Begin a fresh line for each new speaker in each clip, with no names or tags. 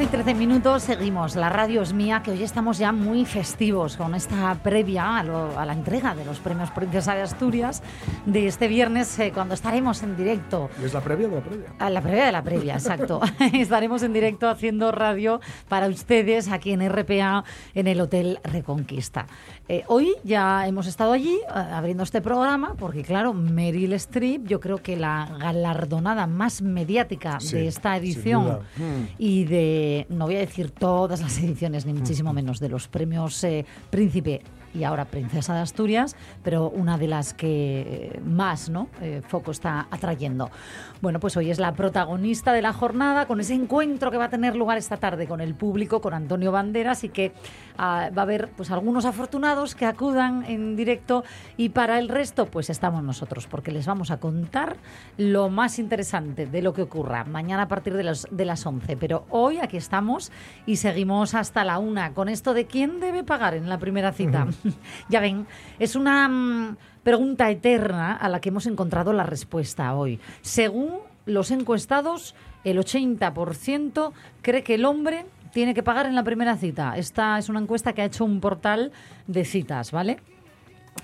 12 y 13 minutos, seguimos. La radio es mía, que hoy estamos ya muy festivos con esta previa a, la entrega de los premios Princesa de Asturias de este viernes, eh, cuando estaremos en directo.
¿Y es la previa de la previa? A
la previa de la previa, exacto. estaremos en directo haciendo radio para ustedes aquí en RPA, en el Hotel Reconquista. Eh, hoy ya hemos estado allí eh, abriendo este programa, porque claro, Meryl Streep, yo creo que la galardonada más mediática de esta edición. Y de no voy a decir todas las ediciones, ni muchísimo menos, de los premios eh, Príncipe y ahora Princesa de Asturias, pero una de las que eh, más ¿no? Eh, foco está atrayendo. Bueno, pues hoy es la protagonista de la jornada con ese encuentro que va a tener lugar esta tarde con el público, con Antonio Banderas y que ah, va a haber pues algunos afortunados que acudan en directo y para el resto pues estamos nosotros porque les vamos a contar lo más interesante de lo que ocurra mañana a partir de, las de las 11. Pero hoy aquí estamos y seguimos hasta la una con esto de quién debe pagar en la primera cita. ya ven, es una mm, pregunta eterna a la que hemos encontrado la respuesta hoy. Según los encuestados, el 80% cree que el hombre tiene que pagar en la primera cita. Esta es una encuesta que ha hecho un portal de citas, ¿vale?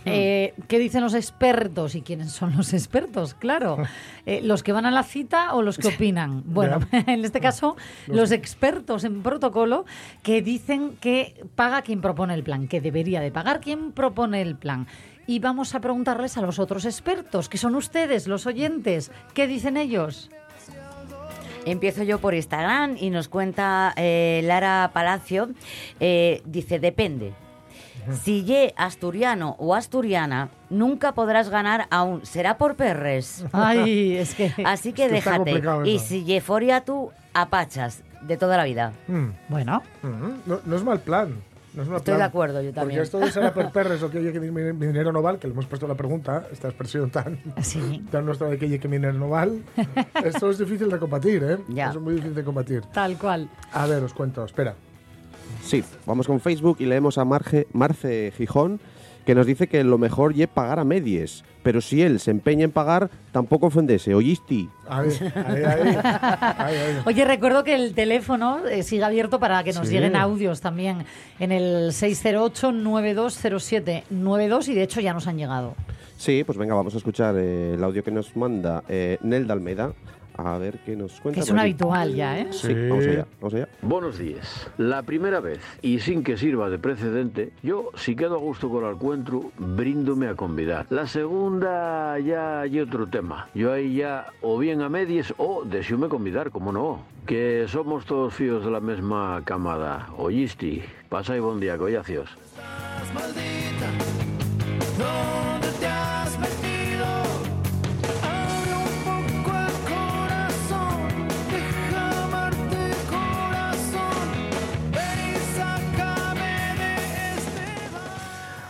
Eh, ¿Qué dicen los expertos? ¿Y quiénes son los expertos? Claro, eh, los que van a la cita o los que opinan. Bueno, en este caso, los expertos en protocolo que dicen que paga quien propone el plan, que debería de pagar quien propone el plan. Y vamos a preguntarles a los otros expertos, que son ustedes, los oyentes, ¿qué dicen ellos?
Empiezo yo por Instagram y nos cuenta eh, Lara Palacio, dice, depende. Si ye asturiano o asturiana, nunca podrás ganar aún. Será por perres.
Ay, es que...
Así que, déjate. Y si ye foria tú, apachas de toda la vida.
Mm. Bueno.
Mm, no, es mal plan. No es mal
Estoy de acuerdo, yo también.
Porque esto de ser por perres o que oye que mi dinero no vale, que le hemos puesto la pregunta, esta expresión tan,
sí.
tan nuestra de que oye que mi dinero no vale, esto es difícil de combatir, ¿eh?
Ya.
es muy difícil de combatir.
Tal cual.
A ver, os cuento, espera.
Sí, vamos con Facebook y leemos a Marge, Marce Gijón, que nos dice que lo mejor es pagar a medies, pero si él se empeña en pagar, tampoco ofendese, ¿oíste?
Oye, recuerdo que el teléfono eh, sigue abierto para que nos lleguen audios también en el 608-9207-92 y de hecho ya nos han llegado.
Sí, pues venga, vamos a escuchar eh, el audio que nos manda eh, Nelda Almeida a ver qué nos cuenta.
Que es un habitual ya, ¿eh?
Sí, Vamos, allá, vamos allá.
Buenos días. La primera vez, y sin que sirva de precedente, yo, si quedo a gusto con el encuentro, bríndome a convidar. La segunda ya hay otro tema. Yo ahí ya o bien a medias o me convidar, como no. Que somos todos fíos de la misma camada. Oyisti, pasa y buen día, collacios.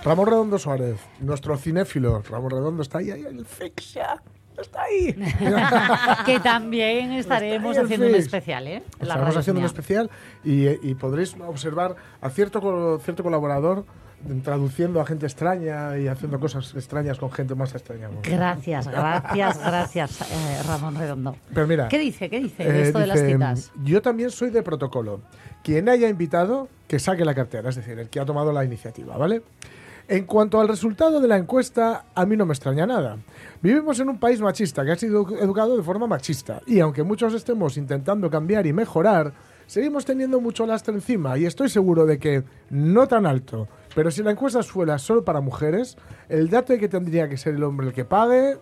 Ramón Redondo Suárez, nuestro cinéfilo. Ramón Redondo está ahí, ahí el fixa. Está ahí.
que también estaremos haciendo un especial, ¿eh?
Estaremos haciendo un especial y, podréis observar a cierto, cierto colaborador traduciendo a gente extraña y haciendo cosas extrañas con gente más extraña.
Gracias, gracias, gracias, eh, Ramón Redondo.
Pero mira,
¿qué dice? ¿Qué dice de esto de las citas?
Yo también soy de protocolo. Quien haya invitado, que saque la cartera, es decir, el que ha tomado la iniciativa, ¿vale? En cuanto al resultado de la encuesta, a mí no me extraña nada. Vivimos en un país machista que ha sido educado de forma machista. Y aunque muchos estemos intentando cambiar y mejorar, seguimos teniendo mucho lastre encima. Y estoy seguro de que no tan alto, pero si la encuesta fuera solo para mujeres, el dato de que tendría que ser el hombre el que pague,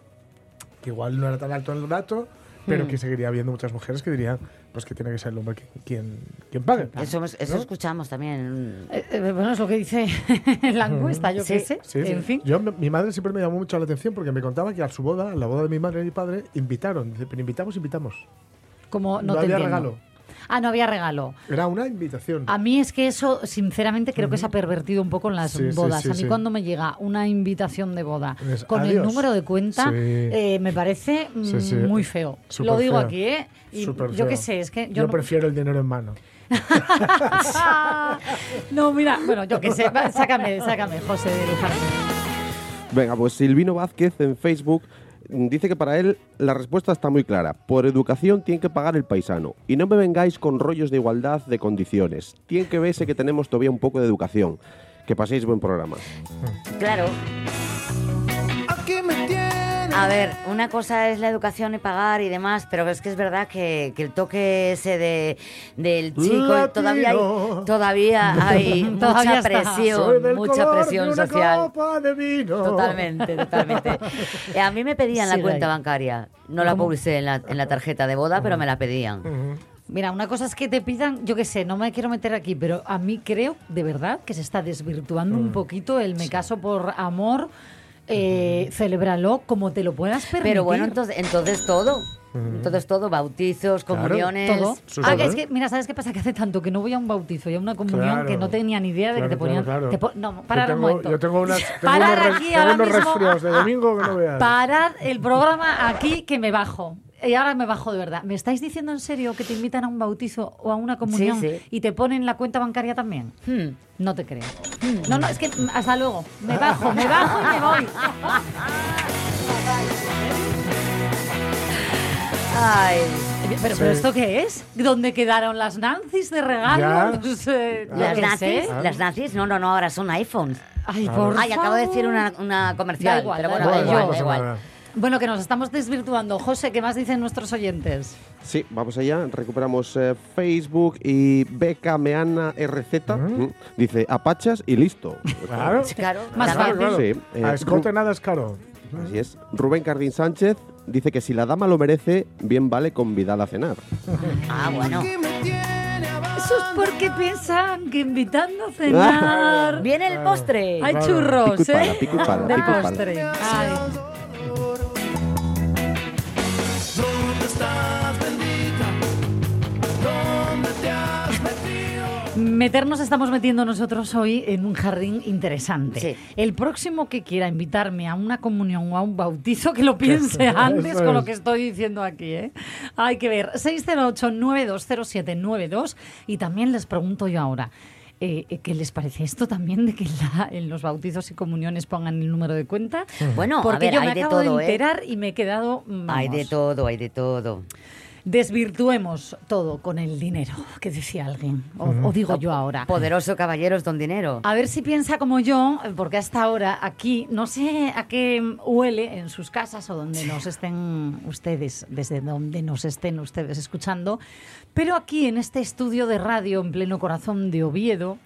que igual no era tan alto el dato, pero hmm. que seguiría habiendo muchas mujeres que dirían pues que tiene que ser el hombre quien, quien pague.
Eso, eso escuchamos también.
Eh, eh, bueno, es lo que dice la encuesta, yo qué sé. en fin.
Yo, mi madre siempre me llamó mucho la atención porque me contaba que a su boda, a la boda de mi madre y mi padre, invitaron. Dice, pero invitamos, invitamos.
Como no,
no había regalo.
Ah, no había regalo.
Era una invitación.
A mí es que eso, sinceramente, creo que se ha pervertido un poco en las
Sí,
bodas.
sí,
a mí
sí.
cuando me llega una invitación de boda
Es,
con el número de cuenta,
Sí.
eh, me parece mm,
Sí, sí.
muy feo. Lo digo
feo.
aquí, ¿eh? Y yo qué sé, es que yo,
Yo
no...
prefiero el dinero en mano.
no, mira, bueno, yo qué sé, sácame, sácame, José del jardín.
Venga, pues Silvino Vázquez en Facebook dice que para él la respuesta está muy clara. Por educación tiene que pagar el paisano. Y no me vengáis con rollos de igualdad de condiciones. Tiene que verse que tenemos todavía un poco de educación. Que paséis buen programa.
Claro. A ver, una cosa es la educación y pagar y demás, pero es que es verdad que, que el toque ese de, del chico
Latino.
todavía hay, todavía hay
Todavía
mucha presión, mucha
color de
presión
una
social.
copa de vino.
Totalmente, totalmente. A mí me pedían
Sí,
la cuenta bancaria. No la puse en la, en la tarjeta de boda, pero me la pedían.
Mira, una cosa es que te pidan, yo qué sé, no me quiero meter aquí, pero a mí creo de verdad que se está desvirtuando
Mm.
un poquito el me caso por amor. Eh, celébralo como te lo puedas permitir.
Pero bueno, entonces, entonces todo. Entonces todo, bautizos,
Claro.
comuniones.
todo. Ah,
es
que es
todo.
que, mira, ¿sabes qué pasa? Que hace tanto que no voy a un bautizo y a una comunión
Claro.
que no tenía ni idea de que te ponían.
claro, claro.
te po- no,
Yo
parad un
tengo-
momento.
Yo tengo, unas, tengo unos, re-
aquí
tengo
ahora
unos
mismo.
de domingo que no veas.
Parad el programa aquí que me bajo. Y ahora me bajo de verdad. ¿Me estáis diciendo en serio que te invitan a un bautizo o a una comunión
sí.
y te ponen la cuenta bancaria también?
Hmm.
No te creo. No, no, es que mm, hasta luego. Me bajo, me bajo y me voy.
Ay.
Pero, pero ¿esto qué es? ¿Dónde quedaron las Nancy's de regalos? Eh,
¿Las
sé.
¿Las nazis? No, no, no, ahora son iPhones.
Ay, por
Ay, acabo de
favor.
decir una, una comercial.
Da igual,
pero
da
bueno,
igual,
da igual, igual.
Bueno, que nos estamos desvirtuando. José, ¿qué más dicen nuestros oyentes?
Sí, vamos allá. Recuperamos eh, Facebook y Beca Meana RZ. mm, Dice apachas y listo.
Claro.
Claro,
Más fácil.
claro.
Sí, eh,
a escote nada es caro.
Así es. Rubén Cardín Sánchez dice que si la dama lo merece, bien vale convidarla a cenar.
Ah, bueno.
Eso es porque piensan que invitando a cenar.
Viene el postre.
Hay
Claro.
churros,
Pico y pala,
¿eh?
pico y pala,
de
pico y pala.
postre. Ay. Meternos estamos metiendo nosotros hoy en un jardín interesante.
Sí.
El próximo que quiera invitarme a una comunión o a un bautizo, que lo piense antes
Eso
con lo que estoy diciendo aquí. ¿eh? Hay que ver. 608-920792. Y también les pregunto yo ahora. eh, eh, ¿Qué les parece esto también de que en, la- en los bautizos y comuniones pongan el número de cuenta?
Bueno, a
Porque
ver,
yo
hay
me
de
acabo
todo,
de
¿eh?
enterar y me he quedado. mm,
Hay de
vamos.
todo, hay de todo.
Desvirtuemos todo con el dinero, que decía alguien. O, o digo yo ahora.
Poderoso caballeros don dinero.
A ver si piensa como yo, porque hasta ahora aquí no sé a qué huele en sus casas o donde nos estén ustedes, desde donde nos estén ustedes escuchando, pero aquí en este estudio de radio en pleno corazón de Oviedo,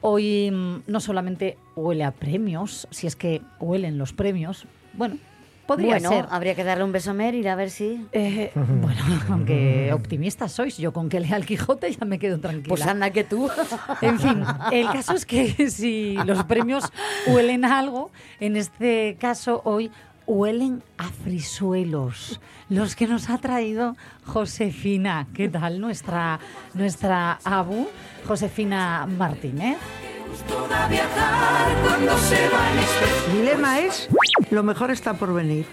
hoy mm, no solamente huele a premios, si es que huelen los premios, bueno, podría
bueno,
ser.
habría que darle un beso a Meryl a ver si.
Eh, bueno, aunque optimistas sois, yo con que lea el Quijote ya me quedo tranquila.
Pues anda que tú.
En fin, el caso es que si los premios huelen a algo, en este caso hoy huelen a frisuelos, los que nos ha traído Josefina. ¿Qué tal nuestra, nuestra Abu, Josefina Martínez?
Mi lema es, lo mejor está por venir.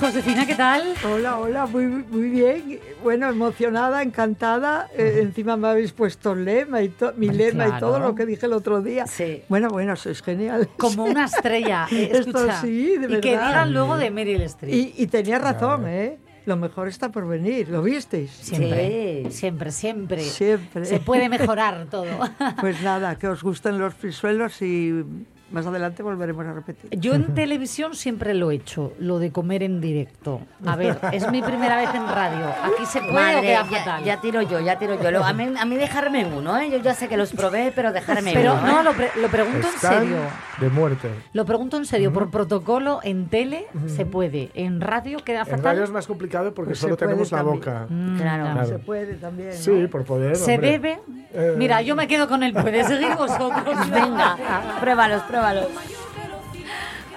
Josefina, ¿qué tal?
Hola, hola, muy, muy bien. Bueno, emocionada, encantada. Eh, encima me habéis puesto el lema y to- mi lema y todo lo que dije el otro día.
Sí.
Bueno, bueno, sois genial.
Como una estrella. eh,
Esto sí, de
y que
verdad.
digan luego de Meryl Streep.
Y, y tenía razón, ¿eh? Lo mejor está por venir. ¿Lo visteis?
Siempre,
Sí.
siempre, siempre.
Siempre.
Se puede mejorar todo.
Pues nada, que os gusten los frisuelos y más adelante volveremos a repetir.
Yo en televisión siempre lo he hecho, lo de comer en directo. A ver, es mi primera vez en radio. Aquí se puede o
Madre,
queda
ya,
fatal.
ya tiro yo, ya tiro yo. Lo- a, mí, a mí dejarme uno, ¿eh? Yo ya sé que los probé, pero dejarme
Pero
uno.
no,
¿eh?
lo, pre- lo pregunto en serio.
de muerte.
Lo pregunto en serio. Por protocolo, en tele se puede. En radio queda
En
fatal.
radio es más complicado porque
Pues
solo tenemos la boca.
Mm,
Claro.
Claro.
Se puede también. ¿no?
Sí, por poder.
¿Se
hombre.
debe?
Eh,
Mira, yo me quedo con el puede. Seguir vosotros.
Venga, pruébalos, pruébalos.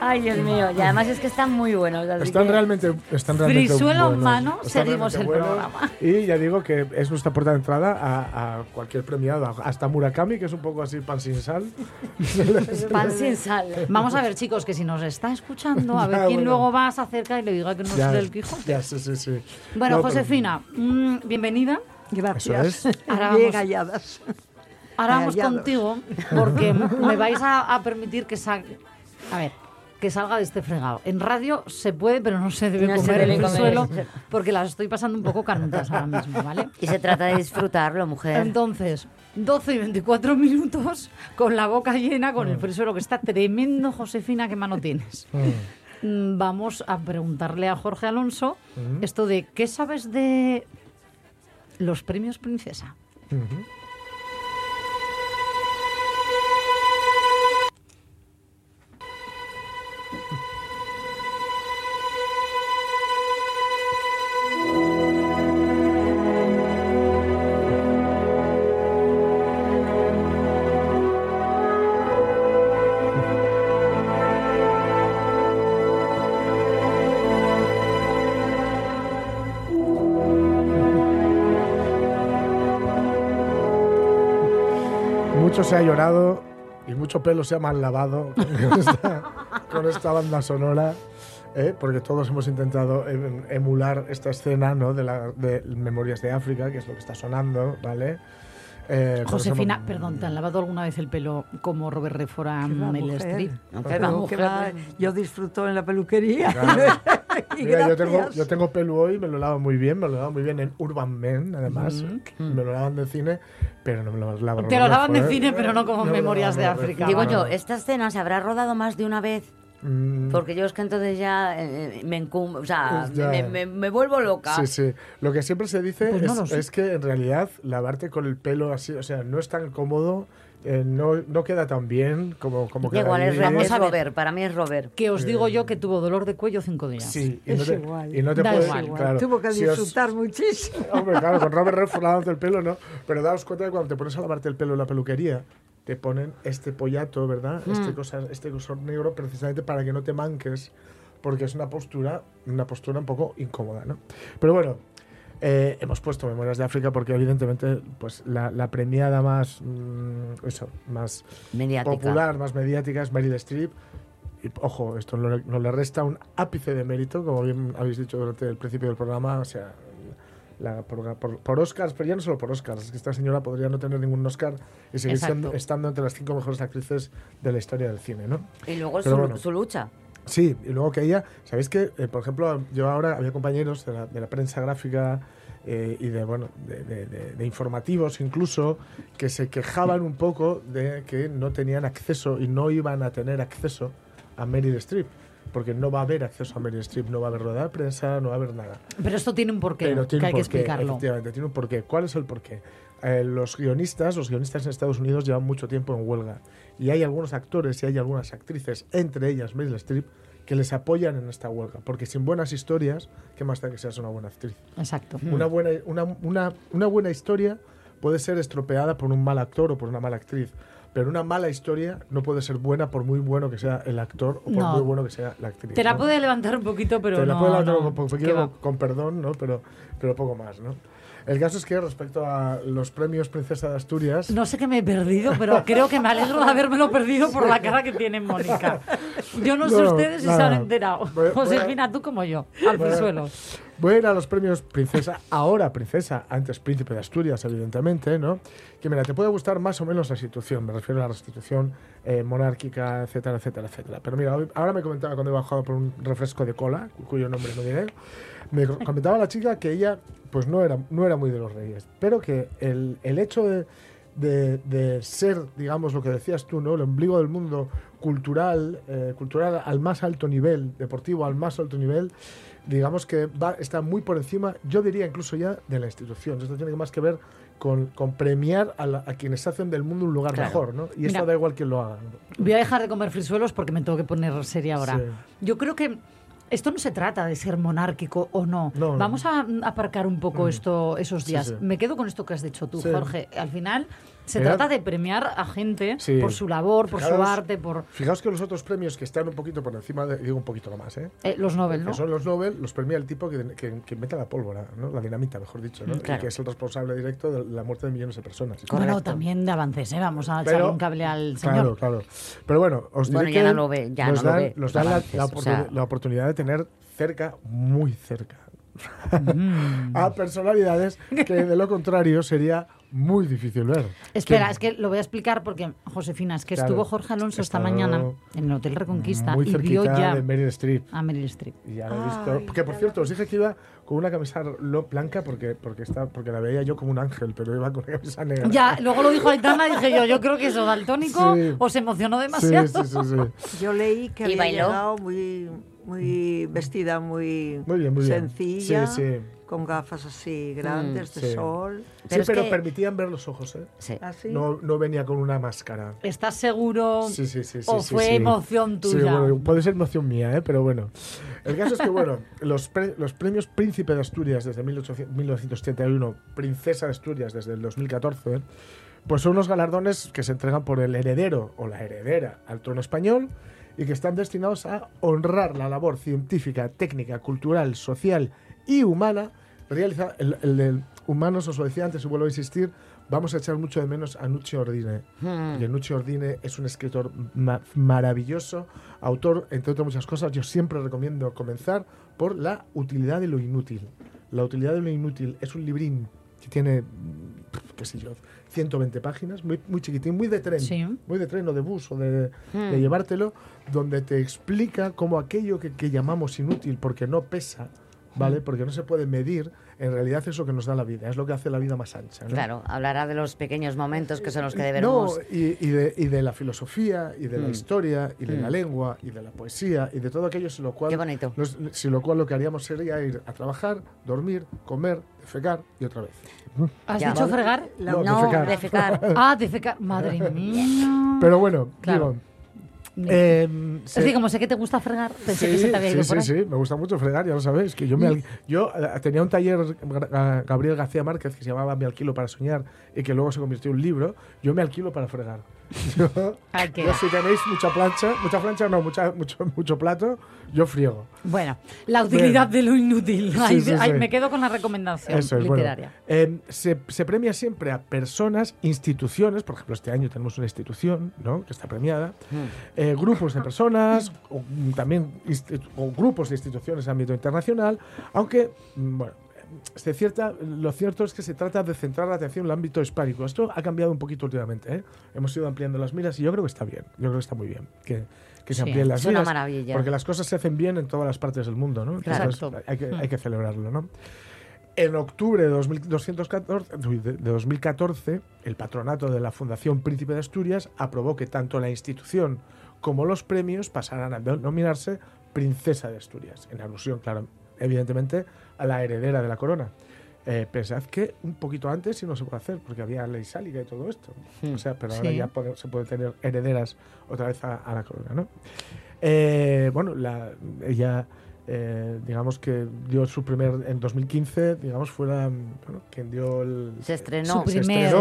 Ay, Dios mío. Y además es que están muy buenos. así
Están
que-
realmente, están realmente
Frisuelo en
buenos.
mano,
Están
seguimos el
buenos.
programa.
Y ya digo que es nuestra puerta de entrada a, a cualquier premiado, hasta Murakami, que es un poco así pan sin sal.
Pan sin sal.
Vamos a ver, chicos, que si nos está escuchando, a ver
Ya,
quién
bueno.
luego va, se acerca y le diga que no
Ya,
es del Quijote.
ya, sí, sí, sí.
Bueno,
No, pero-
Josefina, mm, bienvenida.
Gracias.
Eso es.
Ahora
Bien
vamos-
halladas.
Ahora vamos
Callados.
contigo porque me vais a, a permitir que salga. A ver. Que salga de este fregado. En radio se puede, pero no se debe
No se
comer
debe
en el
comer.
suelo porque las estoy pasando un poco canutas ahora mismo, ¿vale?
Y se trata de disfrutarlo, mujer.
Entonces, 12 y 24 minutos con la boca llena, con
Mm.
el frisuelo que está tremendo, Josefina, ¿qué mano tienes? Mm, Vamos a preguntarle a Jorge Alonso
Mm.
esto de ¿qué sabes de los premios Princesa?
Ujú. Se ha llorado y mucho pelo se ha mal lavado con esta, con esta banda sonora, ¿eh? porque todos hemos intentado em- emular esta escena ¿no? de, la, de Memorias de África, que es lo que está sonando, ¿vale? Eh,
Josefina,
ejemplo,
perdón, ¿te han lavado alguna vez el pelo como Robert Redford a
Qué va,
Meryl
mujer.
Streep?
No,
Pero
que va,
que
mujer.
va, yo disfruto en la peluquería.
Claro. Mira, yo tengo, yo tengo pelo hoy, me lo lavo muy bien, me lo lavo muy bien en Urban Men, además. Me lo lavan de cine, pero no me lo lavo
Te lo lavan de cine,
¿eh?
pero no como
lo
Memorias de
lavan
África.
Digo yo, esta escena se habrá rodado más de una vez.
Mm,
Porque yo es que entonces ya eh, me encum... O sea,
Pues ya.
me, me- me vuelvo loca.
Sí, sí. Lo que siempre se dice
Pues no
es que en realidad lavarte con el pelo así, o sea, no es tan cómodo, eh, no, no queda tan bien como, como
Da igual, es.
Vamos a ver.
Robert, para mí es Robert.
Que os digo yo que tuvo dolor de cuello cinco días.
Sí, y no
Es
te,
igual.
y no te
Da
puedes,
igual.
claro,
Tuvo que
si os-
disfrutar muchísimo.
Hombre, claro, con Robert Redford lavándote el pelo, ¿no? Pero daos cuenta que cuando te pones a lavarte el pelo en la peluquería, te ponen este pollato, ¿verdad?
Mm.
Este, cosa, este cosor negro precisamente para que no te manques, porque es una postura, una postura un poco incómoda, ¿no? Pero bueno, eh, hemos puesto Memorias de África porque evidentemente pues la, la premiada más, mm, eso, más
Mediática.
popular, más mediática es Meryl Streep. Y, ojo, esto no le, no le resta un ápice de mérito, como bien habéis dicho durante el principio del programa, o sea, la- por, por- por Oscars, pero ya no solo por Oscars, es que esta señora podría no tener ningún Oscar y seguir siendo- estando entre las cinco mejores actrices de la historia del cine, ¿no?
Y luego
Pero
su,
bueno.
su lucha.
Sí, y luego que ella, ¿sabéis que Por ejemplo, yo ahora había compañeros de la, de la prensa gráfica eh, y de, bueno, de- de- de informativos incluso, que se quejaban un poco de que no tenían acceso y no iban a tener acceso a Meryl Streep. Porque no va a haber acceso a Meryl Streep, no va a haber rueda de prensa, no va a haber nada.
Pero esto tiene un porqué,
Pero tiene
que hay
un
que
porqué,
explicarlo.
efectivamente, tiene un porqué. ¿Cuál es el porqué? Eh, los guionistas, los guionistas en Estados Unidos llevan mucho tiempo en huelga y hay algunos actores y hay algunas actrices, entre ellas Meryl Streep, que les apoyan en esta huelga, porque sin buenas historias, ¿qué más da que seas una buena actriz?
Exacto.
Una, buena, una, una, una buena historia puede ser estropeada por un mal actor o por una mala actriz, pero una mala historia no puede ser buena por muy bueno que sea el actor o por
No.
muy bueno que sea la actriz.
Te la
¿no?
puede levantar un poquito, pero
Te la
no.
puede levantar un poquito con, con perdón, ¿no? Pero, pero poco más, ¿no? El caso es que respecto a los premios Princesa de Asturias,
No sé qué me he perdido, pero creo que me alegro de habérmelo perdido por la cara que tiene Mónica. Yo no sé
No,
ustedes si se
nada.
han enterado.
Voy- voy a-
Josefina, tú como yo, al
a-
suelo.
Voy a ir a los premios Princesa, ahora Princesa, antes Príncipe de Asturias, evidentemente, ¿no? Que mira, te puede gustar más o menos la institución, me refiero a la institución eh, monárquica, etcétera, etcétera, etcétera. Pero mira, ahora me comentaba cuando he bajado por un refresco de cola, cu- cuyo nombre no diré, me co- comentaba la chica que ella pues no era, no era muy de los reyes, pero que el, el hecho de, de, de ser, digamos, lo que decías tú, ¿no? El ombligo del mundo cultural, eh, cultural al más alto nivel, deportivo al más alto nivel, digamos que va, está muy por encima, yo diría incluso ya, de la institución. Esto tiene más que ver con, con premiar a, la- a quienes hacen del mundo un lugar
Claro.
mejor, ¿no? Y
Mira.
esto da igual quién lo haga. ¿no?
Voy a dejar de comer frisuelos porque me tengo que poner seria ahora.
Sí.
Yo creo que esto no se trata de ser monárquico o no.
No, no.
Vamos a mm, aparcar un poco
Mm.
esto esos
Sí,
días.
sí.
Me quedo con esto que has dicho tú,
Sí.
Jorge. Al final, Se
Era-
trata de premiar a gente
Sí.
por su labor, por su arte, por
Fijaos que los otros premios que están un poquito por encima, de, digo un poquito nomás, ¿eh?
eh, los Nobel, ¿no?
que son los Nobel, los premia el tipo que, que, que inventa la pólvora, ¿no? la dinamita, mejor dicho, ¿no?
Mm, claro.
y que es el responsable directo de la muerte de millones de personas.
Bueno,
Correcto.
también de avances, ¿eh? Vamos a
Pero-
echarle un cable al señor.
Claro, claro. Pero bueno, os diré
Bueno, ya
que
no lo ve, ya
nos
no lo ve,
nos dan la,
o sea-
la oportunidad de tener cerca, muy cerca,
Mm.
a personalidades que de lo contrario sería muy difícil ver.
Espera,
Que-
es que lo voy a explicar porque, Josefina, es que
Claro,
estuvo Jorge Alonso esta mañana en el Hotel Reconquista
muy
y vio
cerquita
ya
de Meryl Streep.
a Meryl Streep.
Y ya lo he
Ay,
visto. Que por cierto, os dije que iba con una camisa blanca porque, porque, está, porque la veía yo como un ángel, pero iba con una camisa negra.
Ya, luego lo dijo Aitana y dije yo, yo creo que eso daltónico
Sí.
os emocionó
Sí,
demasiado.
sí, sí, sí.
Yo leí que
¿Y
había
bailó?
llegado muy, muy vestida, muy,
Muy bien, muy bien.
sencilla,
Sí, sí.
Con gafas así grandes de
sí.
sol.
Sí,
Pero
pero,
es que-
permitían ver los ojos, ¿eh?
Sí.
Así.
No, no venía con una máscara.
¿Estás seguro?
Sí, sí, sí. sí,
¿O
sí,
fue
sí.
emoción
Sí,
tuya?
bueno, puede ser emoción mía, ¿eh? pero bueno. El caso es que, bueno, los, pre- los premios Príncipe de Asturias desde 1800 1971, Princesa de Asturias desde el 2014, pues son unos galardones que se entregan por el heredero o la heredera al trono español y que están destinados a honrar la labor científica, técnica, cultural, social y humana realizada. El, el de humanos, os lo decía antes y vuelvo a insistir, vamos a echar mucho de menos a Nuccio Ordine.
Hmm.
Y Nuccio Ordine es un escritor ma- maravilloso, autor, entre otras muchas cosas. Yo siempre recomiendo comenzar por La utilidad de lo inútil. La utilidad de lo inútil es un librín que tiene, qué sé yo, 120 páginas, muy, muy chiquitín, muy de tren,
Sí.
muy de tren o de bus o de,
Hmm.
de llevártelo, donde te explica cómo aquello que, que llamamos inútil porque no pesa, ¿vale? Porque no se puede medir, en realidad es lo que nos da la vida, es lo que hace la vida más ancha. ¿no?
Claro, hablará de los pequeños momentos que son los que
No,
deberemos.
y, y de, y de la filosofía, y de la
Mm.
historia, y de la
Mm.
lengua, y de la poesía, y de todo aquello, sin lo cual,
Qué bonito.
nos- sin lo, cual lo que haríamos sería ir a trabajar, dormir, comer, defecar y otra vez.
¿Has
Ya.
dicho fregar?
No,
no,
defecar.
defecar.
Ah, defecar. Madre mía.
Pero bueno,
Claro.
digo... em,
es que como sé que te gusta fregar, pensé
sí,
que se te había ido
sí,
por
sí,
ahí.
sí, me gusta mucho fregar, ya lo sabéis. Que yo, me yo eh, tenía un taller, Gabriel García Márquez, que se llamaba Me alquilo para soñar y que luego se convirtió en un libro. Yo me alquilo para fregar. Yo, yo si tenéis mucha plancha, mucha plancha no, mucha, mucho, mucho plato, yo friego.
Bueno, la utilidad de lo inútil.
Sí, sí, sí.
Me quedo con la recomendación
bueno.
literaria.
Eh, se, se premia siempre a personas, instituciones, por ejemplo, este año tenemos una institución ¿no? que está premiada, eh, grupos de personas, o, mm, también o grupos de instituciones de ámbito internacional, aunque, mm, bueno, se cierta, lo cierto es que se trata de centrar la atención en el ámbito hispánico. Esto ha cambiado un poquito últimamente. ¿eh? Hemos ido ampliando las miras y yo creo que está bien. Yo creo que está muy bien que, que se amplíen las
es una
miras.
maravilla.
Porque las cosas se hacen bien en todas las partes del mundo. ¿no? Entonces, hay, que,
Mm.
hay que celebrarlo. ¿no? En octubre de, 2214 uy, de, de 2014, el patronato de la Fundación Príncipe de Asturias aprobó que tanto la institución como los premios pasaran a denominarse Princesa de Asturias, en alusión, claro, evidentemente, a la heredera de la corona. Eh, pensad que un poquito antes sí no se puede hacer, porque había ley sálica y todo esto.
Hmm.
O sea, pero ahora
Sí.
ya se puede tener herederas otra vez a, a la corona, ¿no? Eh, bueno, la, ella, eh, digamos que dio su primer, en 2015, digamos, fue la, bueno, quien dio el...
Se estrenó.
Su
se
primer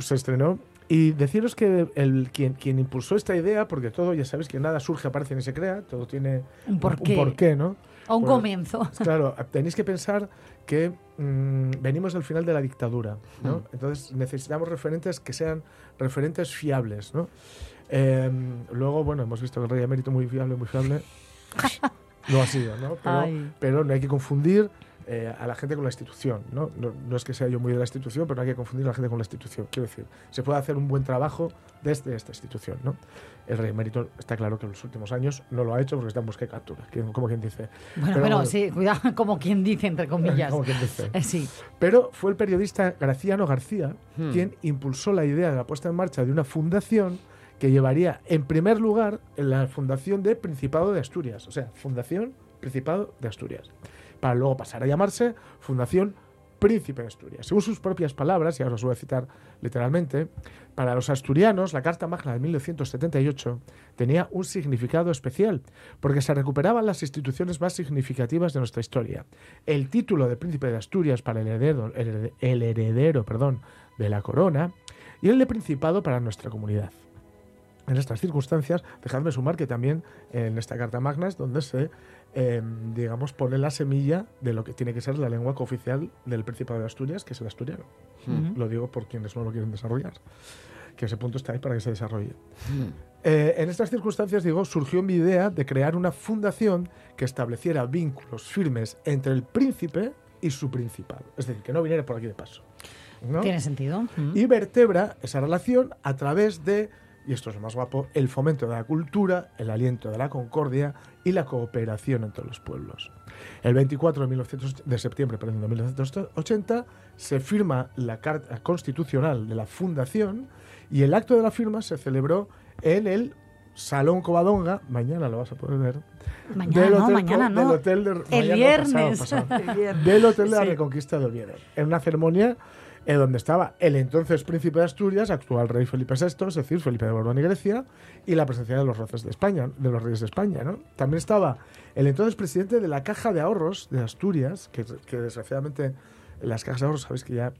se estrenó. Y deciros que el, quien, quien impulsó esta idea, porque todo, ya sabéis que nada surge, aparece ni se crea, todo tiene
Un porqué,
¿no?
O un
Bueno,
comienzo.
Claro, tenéis que pensar que mm, venimos del final de la dictadura, ¿no? Entonces necesitamos referentes que sean referentes fiables, ¿no? Eh, luego, bueno, hemos visto que el rey emérito muy fiable, muy fiable. no ha sido, ¿no? Pero no hay que confundir eh, a la gente con la institución, ¿no? ¿no? no es que sea yo muy de la institución, pero no hay que confundir a la gente con la institución. Quiero decir, se puede hacer un buen trabajo desde esta institución, ¿no? El rey emérito está claro que en los últimos años no lo ha hecho porque está en busca y captura, como quien dice.
Bueno,
Pero
bueno, sí, cuidado, como quien dice, entre comillas.
Como quien dice.
Eh, sí.
Pero fue el periodista Graciano García
Hmm.
quien impulsó la idea de la puesta en marcha de una fundación que llevaría en primer lugar en la fundación de Principado de Asturias, o sea, Fundación Principado de Asturias, para luego pasar a llamarse Fundación príncipe de Asturias. Según sus propias palabras, y ahora os voy a citar literalmente, para los asturianos la Carta Magna de 1978 tenía un significado especial, porque se recuperaban las instituciones más significativas de nuestra historia. El título de príncipe de Asturias para el heredero, el el heredero perdón, de la corona y el de principado para nuestra comunidad. En estas circunstancias, dejadme sumar que también en esta Carta Magna es donde se, eh, digamos, pone la semilla de lo que tiene que ser la lengua cooficial del Principado de Asturias, que es el asturiano. Lo digo por quienes no lo quieren desarrollar, que ese punto está ahí para que se desarrolle. Eh, en estas circunstancias, digo, surgió mi idea de crear una fundación que estableciera vínculos firmes entre el príncipe y su principado. Es decir, que no viniera por aquí de paso. ¿no?
Tiene sentido. Mm.
y vertebra esa relación a través de, y esto es lo más guapo, el fomento de la cultura, el aliento de la concordia y la cooperación entre los pueblos. El 24 de, 1900 de septiembre perdón, de 1980 se firma la Carta Constitucional de la Fundación y el acto de la firma se celebró en el Salón Covadonga, mañana lo vas a poder ver,
Mañana
del
no,
Hotel
mañana no.
del hotel de-
El
mañana,
viernes.
pasado, pasado.
El viernes.
del Hotel de la
Sí.
Reconquista de Oviedo. En una ceremonia en donde estaba el entonces príncipe de Asturias, actual rey Felipe VI, es decir, Felipe de Borbón y Grecia, y la presencia de los roces de España, de los reyes de España. ¿no? También estaba el entonces presidente de la Caja de Ahorros de Asturias, que, que desgraciadamente las cajas de ahorros sabéis que ya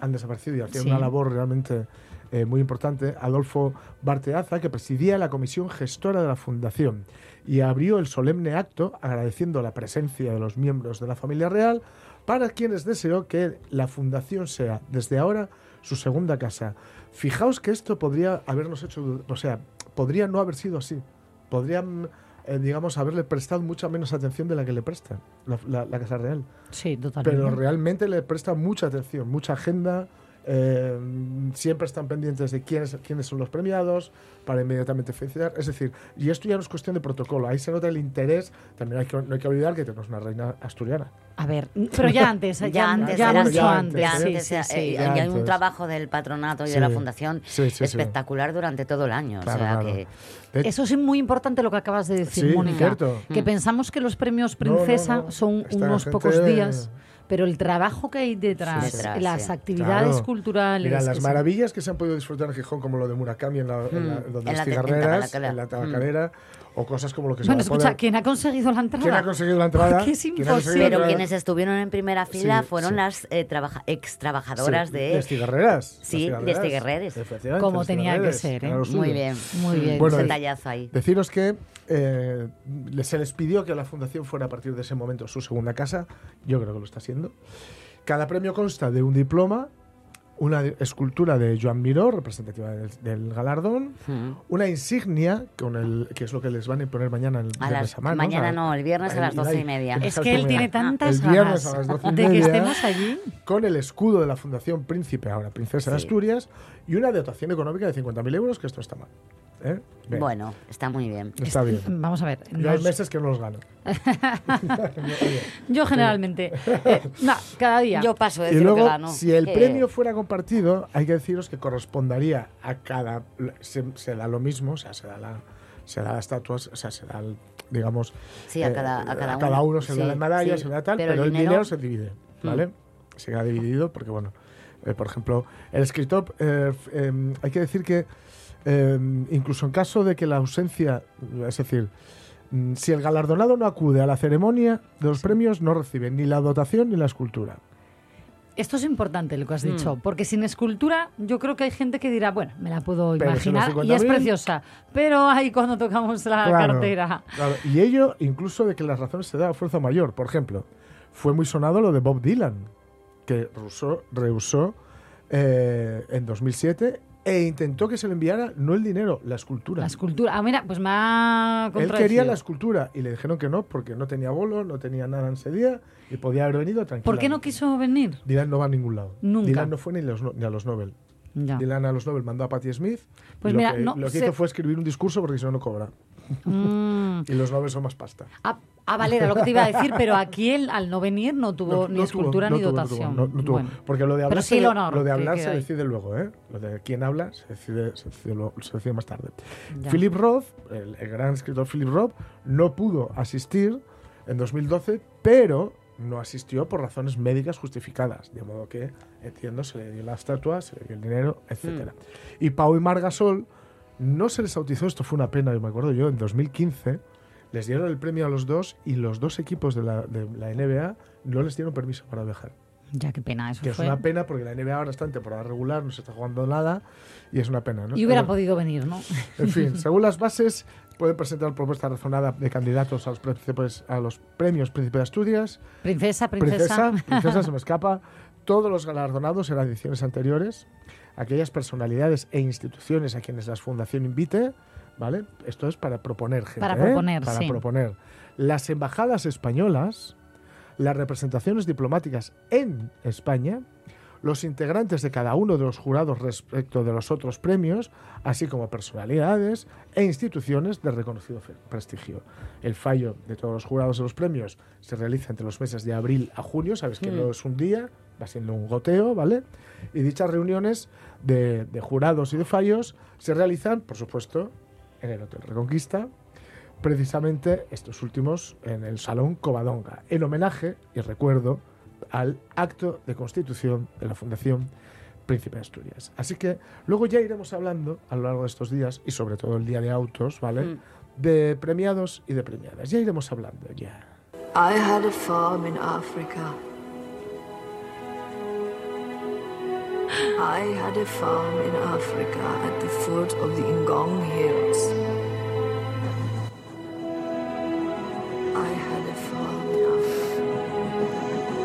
han desaparecido y hacían
Sí.
una labor realmente eh, muy importante, Adolfo Barteaza, que presidía la comisión gestora de la fundación y abrió el solemne acto agradeciendo la presencia de los miembros de la familia real, para quienes deseó que la fundación sea desde ahora su segunda casa. Fijaos que esto podría habernos hecho, o sea, podría no haber sido así. Podrían, eh, digamos, haberle prestado mucha menos atención de la que le presta la, la- la Casa Real.
Sí, totalmente.
Pero realmente le presta mucha atención, mucha agenda. Eh, siempre están pendientes de quiénes, quiénes son los premiados para inmediatamente felicitar. Es decir, y esto ya no es cuestión de protocolo, ahí se nota el interés. También hay que, no hay que olvidar que tenemos una reina asturiana.
A ver, pero ya antes, ya,
antes
ya mucho
ya
antes.
Ya
antes,
sí,
antes,
sí,
eh,
sí.
eh,
ya
y hay un
antes.
trabajo del patronato y
Sí.
de la fundación
Sí, sí, sí.
espectacular durante todo el año.
Claro,
o sea
claro.
que
Eso es muy importante lo que acabas de decir,
Sí,
Mónica.
cierto.
Que pensamos que los premios
No, no,
Princesa
no.
son
Esta
unos
gente-
pocos días, pero el trabajo que hay detrás,
Sí, detrás,
las
sí.
actividades
Claro.
culturales.
Mira, las
son-
maravillas que se han podido disfrutar en Gijón, como lo de Murakami en la, en la-
Mm,
donde
en
las
la te- en
cigarreras,
Tabacalera.
en la tabacalera, o cosas como lo que se
Bueno, escucha, ¿quién ha conseguido la entrada?
¿Quién ha conseguido la entrada?
Es
¿Quién ha conseguido la
imposible.
Pero quienes estuvieron en primera fila
Sí,
fueron
sí.
las eh, trabaja- ex trabajadoras
Sí,
de...
cigarreras.
Sí, de.
Efectivamente,
Como tenía que ser, ¿eh?
Muy bien.
Muy bien.
Bueno,
detallazo ahí.
Deciros que eh, se les pidió que la fundación fuera a partir de ese momento su segunda casa. Yo creo que lo está haciendo. Cada premio consta de un diploma, una escultura de Joan Miró, representativa del, del galardón,
Mm.
una insignia, con el, que es lo que les van a imponer mañana el
A
viernes
las- mañana
a-
no, el viernes a las doce y media.
Es que él tiene tantas
El viernes
ganas
a las doce y
de que
media,
estemos allí.
Con el escudo de la Fundación Príncipe, ahora Princesa de. Asturias, y una dotación económica de 50.000 euros, que esto está mal. ¿eh?
Bueno, está muy bien.
está bien.
Vamos a ver.
Yo hay meses que no los gano.
Yo generalmente. eh, no, cada día.
Yo paso de
Y
decir lo que
luego,
gano.
si el
Que-
premio fuera compartido, hay que deciros que correspondería a cada. Se, se da lo mismo, o sea, se da la, se da la estatua, o sea, se da, el, digamos.
Sí, a cada- a cada
cada
uno.
uno se
Sí,
da la medalla,
sí.
se da tal,
Pero
pero,
el
el dinero,
dinero-
se divide, ¿vale? Se queda dividido porque, bueno, eh, por ejemplo, el escritor, eh, em, hay que decir que em, incluso en caso de que la ausencia, es decir, mm, si el galardonado no acude a la ceremonia de los premios, no recibe ni la dotación ni la escultura.
Esto es importante lo que has
Mm.
dicho, porque sin escultura yo creo que hay gente que dirá, bueno, me la puedo
Pero
imaginar y es
50.000,
preciosa, pero ahí cuando tocamos la
Claro,
cartera.
claro. Y ello, incluso de que las razones se da fuerza mayor. Por ejemplo, fue muy sonado lo de Bob Dylan, que rehusó, rehusó eh, en 2007 e intentó que se le enviara no el dinero, la escultura.
La escultura. Ah, mira, pues ha
Él quería la escultura y le dijeron que no porque no tenía bolo, no tenía nada en ese día y podía haber venido tranquilo.
¿Por qué no quiso venir?
Dylan no va a ningún lado.
Nunca.
Dylan no fue ni, los ni a los Nobel.
Ya.
Dylan a los Nobel mandó a Patti Smith.
Pues
y lo
mira,
que,
no
lo que hizo fue escribir un discurso porque si no, no cobra.
Mm.
Y los Nobel son más pasta.
Ah, ah, vale, era lo que te iba a decir, pero aquí él, al no venir no tuvo ni
tuvo,
escultura
no
ni
tuvo, no
dotación.
tuvo, no- no tuvo.
Bueno.
Porque lo de hablar,
sí
se,
el honor
lo de, hablar se
ahí.
decide luego, ¿eh? Lo de quién habla se decide, se decide, lo- se decide más tarde.
Ya.
Philip Roth, el, el gran escritor Philip Roth, no pudo asistir en 2012, pero no asistió por razones médicas justificadas, de modo que, entiendo, se le dio la estatua, se le dio el dinero, etc. Y Pau y Margasol no se les bautizó, esto fue una pena, yo me acuerdo yo, en 2015 les dieron el premio a los dos y los dos equipos de la, de la NBA no les dieron permiso para viajar.
Ya qué pena eso
Que es una pena porque la NBA ahora está en temporada regular, no se está jugando nada y es una pena. ¿no?
Y hubieran
Pero-
podido venir, ¿no?
en fin, según las bases, pueden presentar propuesta razonada de candidatos a los, príncipes- a los premios Príncipe de Asturias.
Princesa, princesa.
Princesa, princesa se me escapa. Todos los galardonados en ediciones anteriores, aquellas personalidades e instituciones a quienes la fundación invite, ¿vale? Esto es para proponer gente.
Para
¿eh?
proponer,
Para
sí.
proponer. Las embajadas españolas, las representaciones diplomáticas en España, los integrantes de cada uno de los jurados respecto de los otros premios, así como personalidades e instituciones de reconocido prestigio. El fallo de todos los jurados de los premios se realiza entre los meses de abril a junio, sabes que no es un día, va siendo un goteo, ¿vale? Y dichas reuniones de, de jurados y de fallos se realizan, por supuesto, en el Hotel Reconquista, precisamente estos últimos en el Salón Covadonga, en homenaje y recuerdo al acto de constitución de la Fundación Príncipe de Asturias. Así que luego ya iremos hablando a lo largo de estos días y sobre todo el día de autos, ¿vale?
Mm.
De premiados y de premiadas. Ya iremos hablando, ya.
I had a farm in Africa. I had a farm in Africa at the foot of the Ngong Hills. I had a farm in Africa.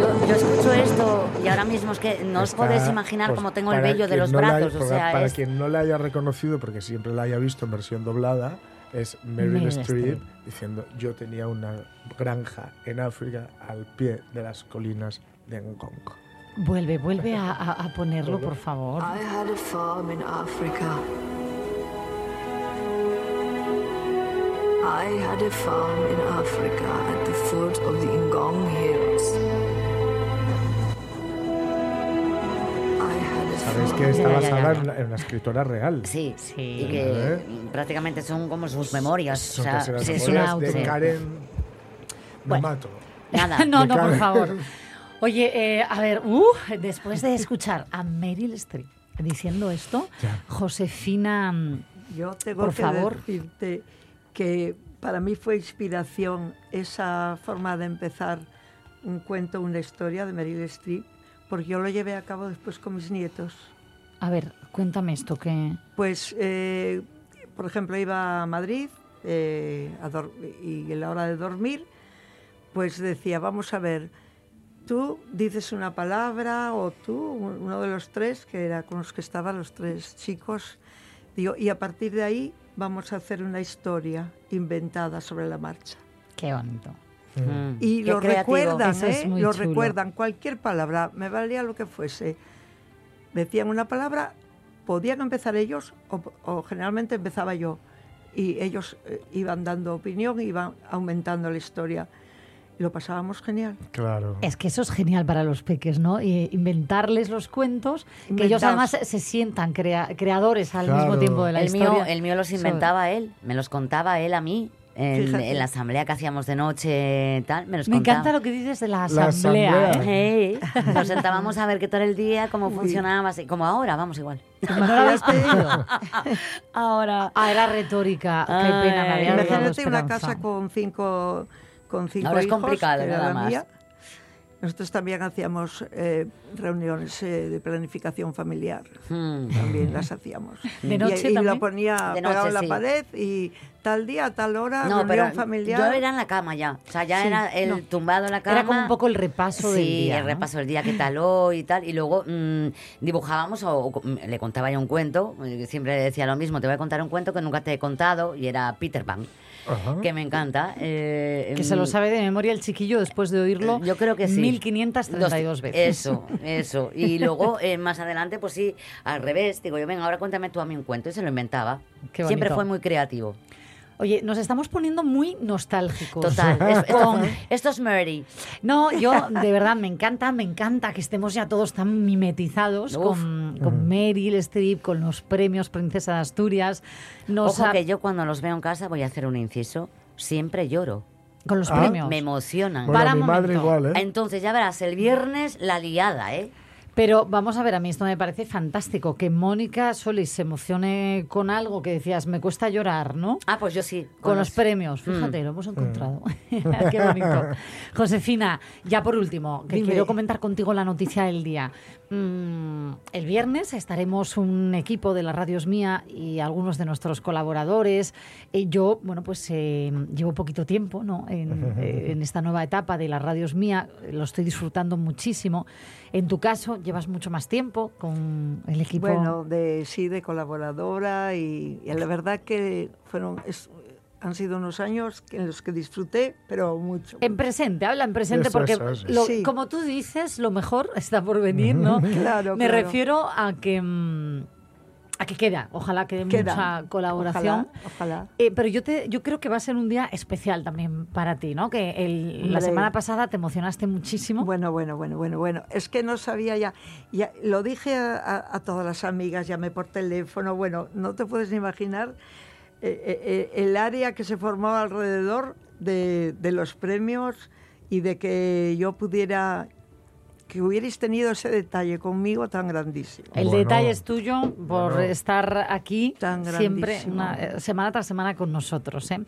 Yo, yo escucho esto y ahora mismo es que no os
Está,
podéis imaginar
pues,
cómo tengo el
para
vello de los
no
brazos. o
para,
sea,
para
es-
quien no la haya reconocido, porque siempre la haya visto en versión doblada, es Meryl,
Meryl
Streep diciendo yo tenía una granja en África al pie de las colinas de Ngong.
Vuelve, vuelve a, a- a ponerlo, por favor.
I had a farm in Africa. I had a farm in Africa at the foot of the Ngong Hills.
Sabéis que está basada en una, en una escritora real.
Sí,
Sí.
y que
¿Eh?
prácticamente son como sus memorias.
Son
o sea,
casi las
sí, es una
de
auto-
Karen. Me
Bueno.
mato.
Nada.
no, no, por favor. Oye, eh, a ver, uh, después de escuchar a Meryl Streep diciendo esto,
Ya.
Josefina, mm,
Yo tengo
Por
que
favor.
decirte que para mí fue inspiración esa forma de empezar un cuento, una historia de Meryl Streep, porque yo lo llevé a cabo después con mis nietos.
a ver, cuéntame esto que...
Pues, eh, por ejemplo, iba a Madrid eh, a y a la hora de dormir, pues decía, vamos a ver, tú dices una palabra o tú, uno de los tres, que era con los que estaban los tres chicos, digo, y a partir de ahí vamos a hacer una historia inventada sobre la marcha.
Qué bonito.
Mm,
Y
qué
lo
creativo.
recuerdan, ¿eh? Lo
chulo.
recuerdan, cualquier palabra, me valía lo que fuese. Decían una palabra, podían empezar ellos o, o generalmente empezaba yo. Y ellos eh, iban dando opinión, iban aumentando la historia. Lo pasábamos genial.
Claro.
Es que eso es genial para los peques, ¿no? Y inventarles los cuentos, que ellos además se, sientan crea- creadores al
Claro.
mismo tiempo de la
El mío,
historia.
el mío los inventaba él, me los contaba él a mí. En, la asamblea que hacíamos de noche, tal, me los
Me
contaba.
encanta lo que dices de la
La
asamblea. ¿eh?
Hey, nos sentábamos a ver qué tal el día, cómo funcionaba, así, como ahora, vamos igual.
¿No lo habéis pedido?
Ahora.
Ah, era retórica. Qué pena, me había
Imagínate una casa con cinco, con cinco
Ahora es
hijos,
complicado, nada más.
mía. Nosotros también hacíamos eh, reuniones eh, de planificación familiar.
Hmm.
También las hacíamos.
¿De
Y-
noche
y,
también?
lo ponía
De
pegado
noche,
en la
sí.
pared y tal día, tal hora,
No,
reunión
pero
familiar.
yo era en la cama ya. O sea, ya
Sí,
era el
no.
tumbado en la cama.
Era como un poco el repaso
sí,
del día.
el
¿no?
repaso del día que tal hoy y tal. Y luego mm, dibujábamos o, o le contaba yo un cuento. eh, Siempre decía lo mismo, te voy a contar un cuento que nunca te he contado. Y era Peter Pan,
Ajá.
que me encanta. eh,
Que se lo
mm,
sabe de memoria el chiquillo después de oírlo.
Yo creo que sí.
1532
Dos-
veces.
Eso, eso. Y luego, eh, más adelante, pues sí, al revés. Digo yo, venga, ahora cuéntame tú a mí un cuento. Y se lo inventaba.
Qué
Siempre fue muy creativo.
Oye, nos estamos poniendo muy nostálgicos.
Total. Es- esto,
Con-
esto es Murray.
No, yo de verdad me encanta, me encanta que estemos ya todos tan mimetizados
Uf.
con, con Meryl Streep, con los premios Princesa de Asturias. Nos
Ojo
ha-
que yo cuando los veo en casa voy a hacer un inciso. siempre lloro.
Con los
Ah.
premios.
Me emocionan.
Bueno,
Para
mi madre igual, ¿eh?
Entonces, ya verás, el viernes la liada, ¿eh?
Pero vamos a ver, a mí esto me parece fantástico, que Mónica Solís se emocione con algo que decías, me cuesta llorar, ¿no?
Ah, pues yo sí.
Con los premios, fíjate, lo hemos encontrado. Qué bonito. Josefina, ya por último, que
Dime.
quiero comentar contigo la noticia del día. Mm, el viernes estaremos un equipo de la Radios Mía y algunos de nuestros colaboradores. Eh, yo, bueno, pues eh, llevo poquito tiempo ¿no? en, eh, en esta nueva etapa de las Radios Mía, lo estoy disfrutando muchísimo. En tu caso, llevas mucho más tiempo con el equipo.
Bueno, de, sí, de colaboradora y, y la verdad que fueron, es- han sido unos años en los que disfruté, pero mucho.
En presente, habla en presente
Eso,
porque,
eso, eso.
lo-
Sí.
como tú dices, lo mejor está por venir, ¿no?
Claro,
Me
claro.
refiero a que mm, a que queda, ojalá quede
Queda.
mucha colaboración.
Ojalá, ojalá.
Eh, pero yo te, yo creo que va a ser un día especial también para ti, ¿no? Que el- la semana pasada te emocionaste muchísimo.
Bueno, bueno, bueno, bueno, bueno. Es que no sabía ya. ya lo dije a, a- a todas las amigas, llamé por teléfono. Bueno, no te puedes ni imaginar eh, eh, eh, el área que se formó alrededor de, de los premios y de que yo pudiera, que hubierais tenido ese detalle conmigo tan grandísimo.
El
Bueno,
detalle es tuyo por
bueno.
estar aquí
Tan
siempre, una, eh, semana tras semana con nosotros. ¿eh?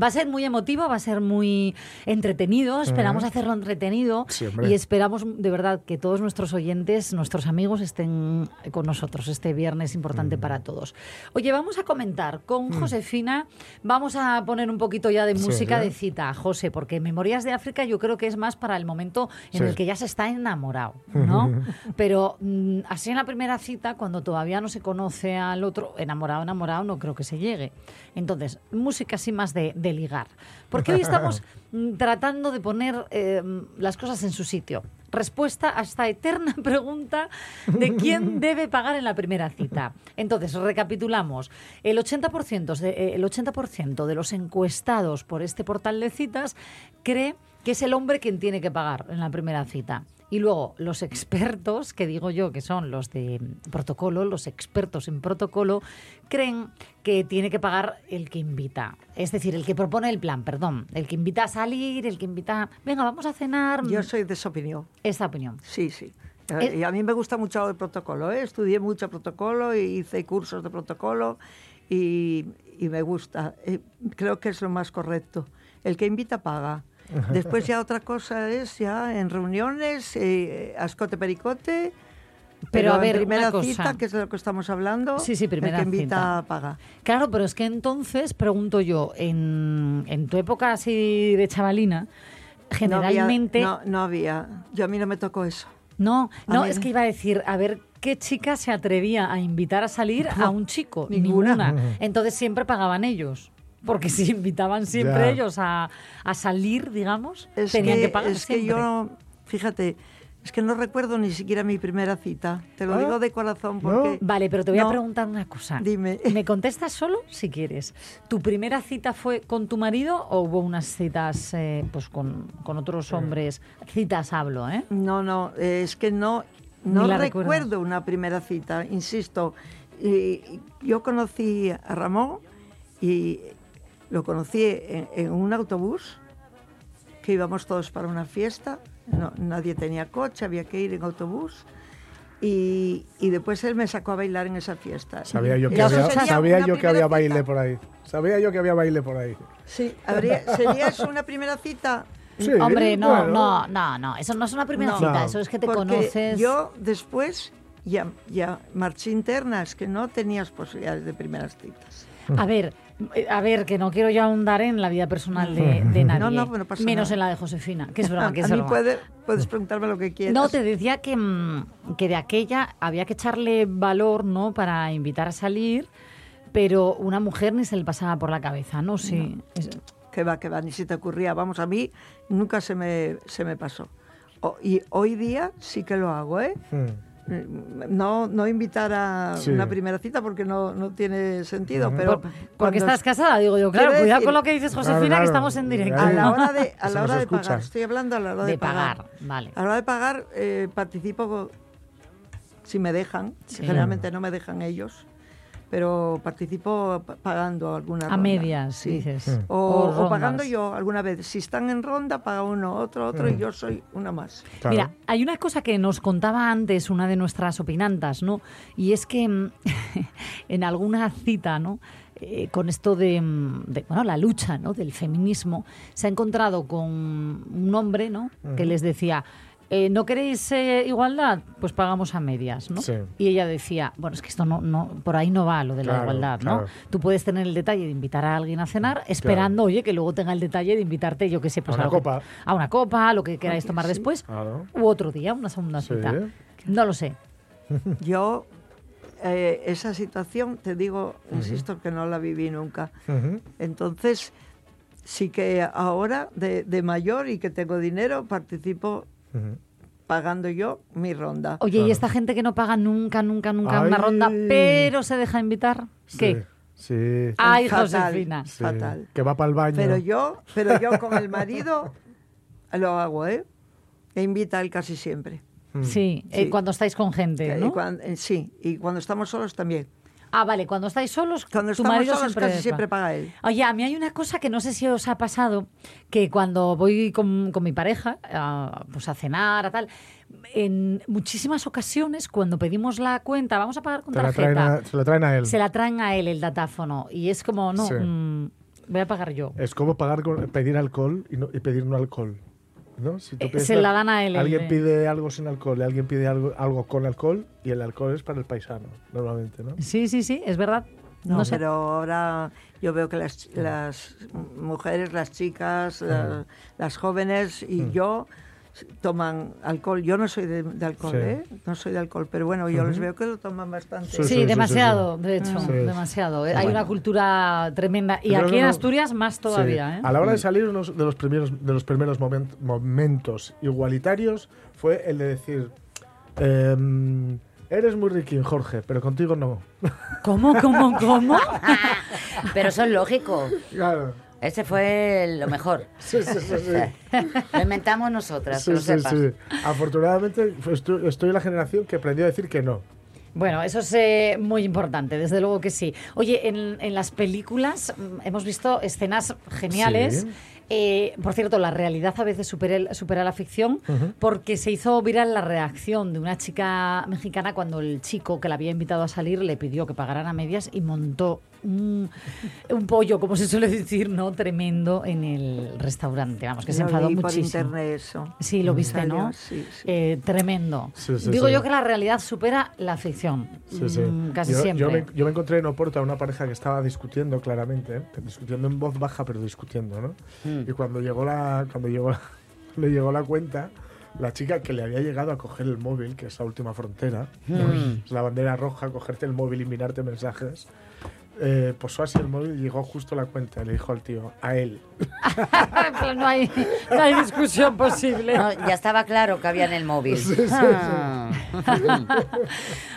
Va a ser muy emotivo, va a ser muy entretenido, esperamos hacerlo entretenido y esperamos de verdad que todos nuestros oyentes, nuestros amigos estén con nosotros este viernes importante para todos. Oye, vamos a comentar con Josefina, vamos a poner un poquito ya de música de cita, José, porque Memorias de África yo creo que es más para el momento en
Sí.
el que ya se está enamorado, ¿no? Pero mm, así en la primera cita, cuando todavía no se conoce al otro, enamorado, enamorado, no creo que se llegue. Entonces, música así más de, de ligar. Porque hoy estamos mm, tratando de poner eh, las cosas en su sitio. Respuesta a esta eterna pregunta de quién debe pagar en la primera cita. Entonces, recapitulamos. El 80%, de, eh, el 80 de los encuestados por este portal de citas cree que es el hombre quien tiene que pagar en la primera cita. Y luego los expertos, que digo yo que son los de protocolo, los expertos en protocolo, creen que tiene que pagar el que invita. Es decir, el que propone el plan, perdón. El que invita a salir, el que invita, venga, vamos a cenar.
Yo soy de esa opinión.
Esta opinión.
Sí, sí.
Eh,
Y a mí me gusta mucho el protocolo. ¿eh? Estudié mucho protocolo y hice cursos de protocolo y, y me gusta. Eh, creo que es lo más correcto. El que invita paga. Después ya otra cosa es ya en reuniones, eh, ascote pericote.
Pero, a
en
ver, una
primera
cosa.
cita, que es de lo que estamos hablando,
Sí, sí, primera
el que invita
cita.
paga.
Claro, pero es que entonces, pregunto yo, en, en tu época así de chavalina, generalmente...
No había, no, no había. Yo a mí no me tocó eso.
No,
A
no,
mí-
es que iba a decir, a ver, ¿qué chica se atrevía a invitar a salir a un chico?
ninguna.
Entonces siempre pagaban ellos. Porque si invitaban siempre
Ya.
ellos a, a salir, digamos,
Es
tenían que,
que,
pagar
es que
siempre.
yo, fíjate, es que no recuerdo ni siquiera mi primera cita. Te lo
Ah,
digo de corazón
¿no?
porque...
Vale, pero te voy a
No.
preguntar una cosa.
Dime.
¿Me contestas solo si quieres? ¿Tu primera cita fue con tu marido o hubo unas citas eh, pues con, con otros hombres? Citas hablo, ¿eh?
No, no, eh, es que no, no
la
recuerdo
recuerdas.
una primera cita, insisto. Y yo conocí a Ramón y lo conocí en, en un autobús que íbamos todos para una fiesta. No, nadie tenía coche, había que ir en autobús. Y, y después él me sacó a bailar en esa fiesta.
Sabía yo que había, sabía yo que
cita.
baile por ahí. Sabía yo que había baile por ahí.
Sí, habría- ¿sería eso una primera cita?
Sí,
Hombre, no,
bueno.
no, no, no. Eso no es una primera
No.
cita,
No.
eso es que te
Porque
conoces.
Yo después ya, ya marché interna, es que no tenías posibilidades de primeras citas.
A ver, a ver, que no quiero yo ahondar en la vida personal de, de nadie.
No, no, no pasa
menos
nada.
en la de Josefina, que es broma, que
a
es
mí
broma.
puede- puedes preguntarme lo que quieras.
No, te decía que, mm, que de aquella había que echarle valor, ¿no? Para invitar a salir, pero una mujer ni se le pasaba por la cabeza, ¿no? Sí. Es-
Que va, que va, ni se te ocurría. Vamos, a mí nunca se me, se me pasó. O- y hoy día sí que lo hago, ¿eh?
Hmm.
No, no invitar a
Sí.
una primera cita porque no, no tiene sentido, pero...
Por- porque estás
es-
casada, digo yo, claro, cuidado
decir-
con lo que dices, Josefina,
Claro,
que estamos en directo.
A la hora de, a la hora de pagar, estoy hablando a la hora de,
De pagar, vale.
A la hora de pagar, eh, participo, si me dejan,
Sí.
generalmente no me dejan ellos, pero participo pa- pagando alguna
A
ronda.
medias,
Sí.
dices.
O,
O
o
rondas.
pagando yo alguna vez. Si están en ronda, paga uno, otro, otro, y
Mm.
yo soy una más.
Claro.
Mira, hay una cosa que nos contaba antes una de nuestras opinantas, ¿no? Y es que mm, en alguna cita, ¿no? Eh, con esto de, mm, de, bueno, la lucha ¿no? del feminismo, se ha encontrado con un hombre ¿no? que les decía, eh, ¿no queréis eh, igualdad? Pues pagamos a medias, ¿no?
Sí.
Y ella decía, bueno, es que esto no, no por ahí no va lo de la
Claro,
igualdad, ¿no?
claro.
Tú puedes tener el detalle de invitar a alguien a cenar, esperando, oye, que luego tenga el detalle de invitarte, yo qué sé, pues
A una
algo-
copa.
A una copa, lo que queráis tomar después,
Claro.
u otro día, una segunda
Sí.
cita. No lo sé.
Yo, eh, esa situación, te digo, insisto, que no la viví nunca. Entonces, sí que ahora, de, de mayor y que tengo dinero, participo Pagando yo mi ronda.
Oye, ¿y esta gente que no paga nunca, nunca, nunca una ronda, pero se deja invitar? ¿Qué?
Sí. Sí.
Ay,
Fatal.
Josefina.
sí.
fatal.
Que va para el baño.
Pero yo, pero yo con el marido lo hago, ¿eh? E invita a él casi siempre.
Mm.
Sí, eh,
Sí.
cuando estáis con gente,
Y
¿no?
eh, sí, y cuando estamos solos también.
Ah, vale, cuando estáis solos,
Cuando
tu
estamos
marido
solos
siempre
casi siempre
paga.
él.
Oye, a mí hay una cosa que no sé si os ha pasado, que cuando voy con, con mi pareja a, pues a cenar, a tal, en muchísimas ocasiones cuando pedimos la cuenta, vamos a pagar con
Te la traen
tarjeta,
a- se la traen a él.
se la traen a él el datáfono y es como, no,
Sí.
mm, voy a pagar yo.
Es como pagar con, pedir alcohol y, no, y pedir no alcohol. ¿No? Si tú
Eh, se la dan a él,
Alguien
de-
pide algo sin alcohol y alguien pide algo, algo con alcohol y el alcohol es para el paisano, normalmente, ¿no?
Sí, sí, sí, es verdad. No,
No,
sé.
pero ahora yo veo que las, las mujeres, las chicas, la- las jóvenes y yo toman alcohol. Yo no soy de, de alcohol,
Sí.
¿eh? No soy de alcohol, pero bueno, yo les veo que lo toman bastante.
Sí,
Sí, demasiado,
sí,
de hecho,
Sí.
demasiado. Hay una cultura tremenda. Y aquí en Asturias más todavía,
Sí.
¿eh?
A la hora de salir, uno de los primeros, de los primeros momen- momentos igualitarios fue el de decir, em, eres muy riquín, Jorge, pero contigo no.
¿Cómo, cómo, cómo?
Pero eso es lógico.
Claro.
Ese fue lo mejor.
Sí, sí, sí, sí.
Lo inventamos nosotras,
Sí,
que lo
sí,
sepas.
sí. Afortunadamente estoy, en la generación que aprendió a decir que no.
Bueno, eso es eh, muy importante, desde luego que sí. Oye, en, en las películas mm, hemos visto escenas geniales.
Sí.
Eh, por cierto, la realidad a veces supera, el- supera la ficción porque se hizo viral la reacción de una chica mexicana cuando el chico que la había invitado a salir le pidió que pagaran a medias y montó un, un pollo, como se suele decir, ¿no? Tremendo en el restaurante. Vamos, que se
Lo
enfadó
leí por
muchísimo.
internet eso.
Sí, lo viste,
Salió,
¿no?
sí, sí.
Eh, tremendo.
Sí, sí,
Digo
sí.
yo que la realidad supera la ficción.
Sí, sí.
Mm, casi
yo,
siempre.
Yo me, yo me encontré en Oporto a una pareja que estaba discutiendo claramente, ¿eh? discutiendo en voz baja, pero discutiendo, ¿no?
Mm.
Y cuando llegó la, cuando llegó la- le llegó la cuenta, la chica que le había llegado a coger el móvil, que es la última frontera, ¿no?
Mm.
es la bandera roja, cogerte el móvil y mirarte mensajes. Eh, posó así el móvil y llegó justo la cuenta. Le dijo al tío, a él.
Pero no hay, no hay discusión posible.
No, ya estaba claro que había en el móvil.
Sí, sí, sí.
Ah.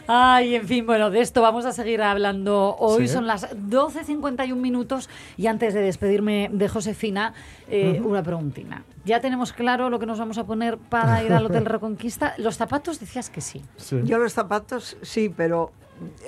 Ay, en fin, bueno, de esto vamos a seguir hablando hoy.
Sí.
Son las 12.51 minutos y antes de despedirme de Josefina, eh, una preguntina. ¿Ya tenemos claro lo que nos vamos a poner para ir al Hotel Reconquista? Los zapatos decías que sí.
Sí.
Yo los zapatos sí, pero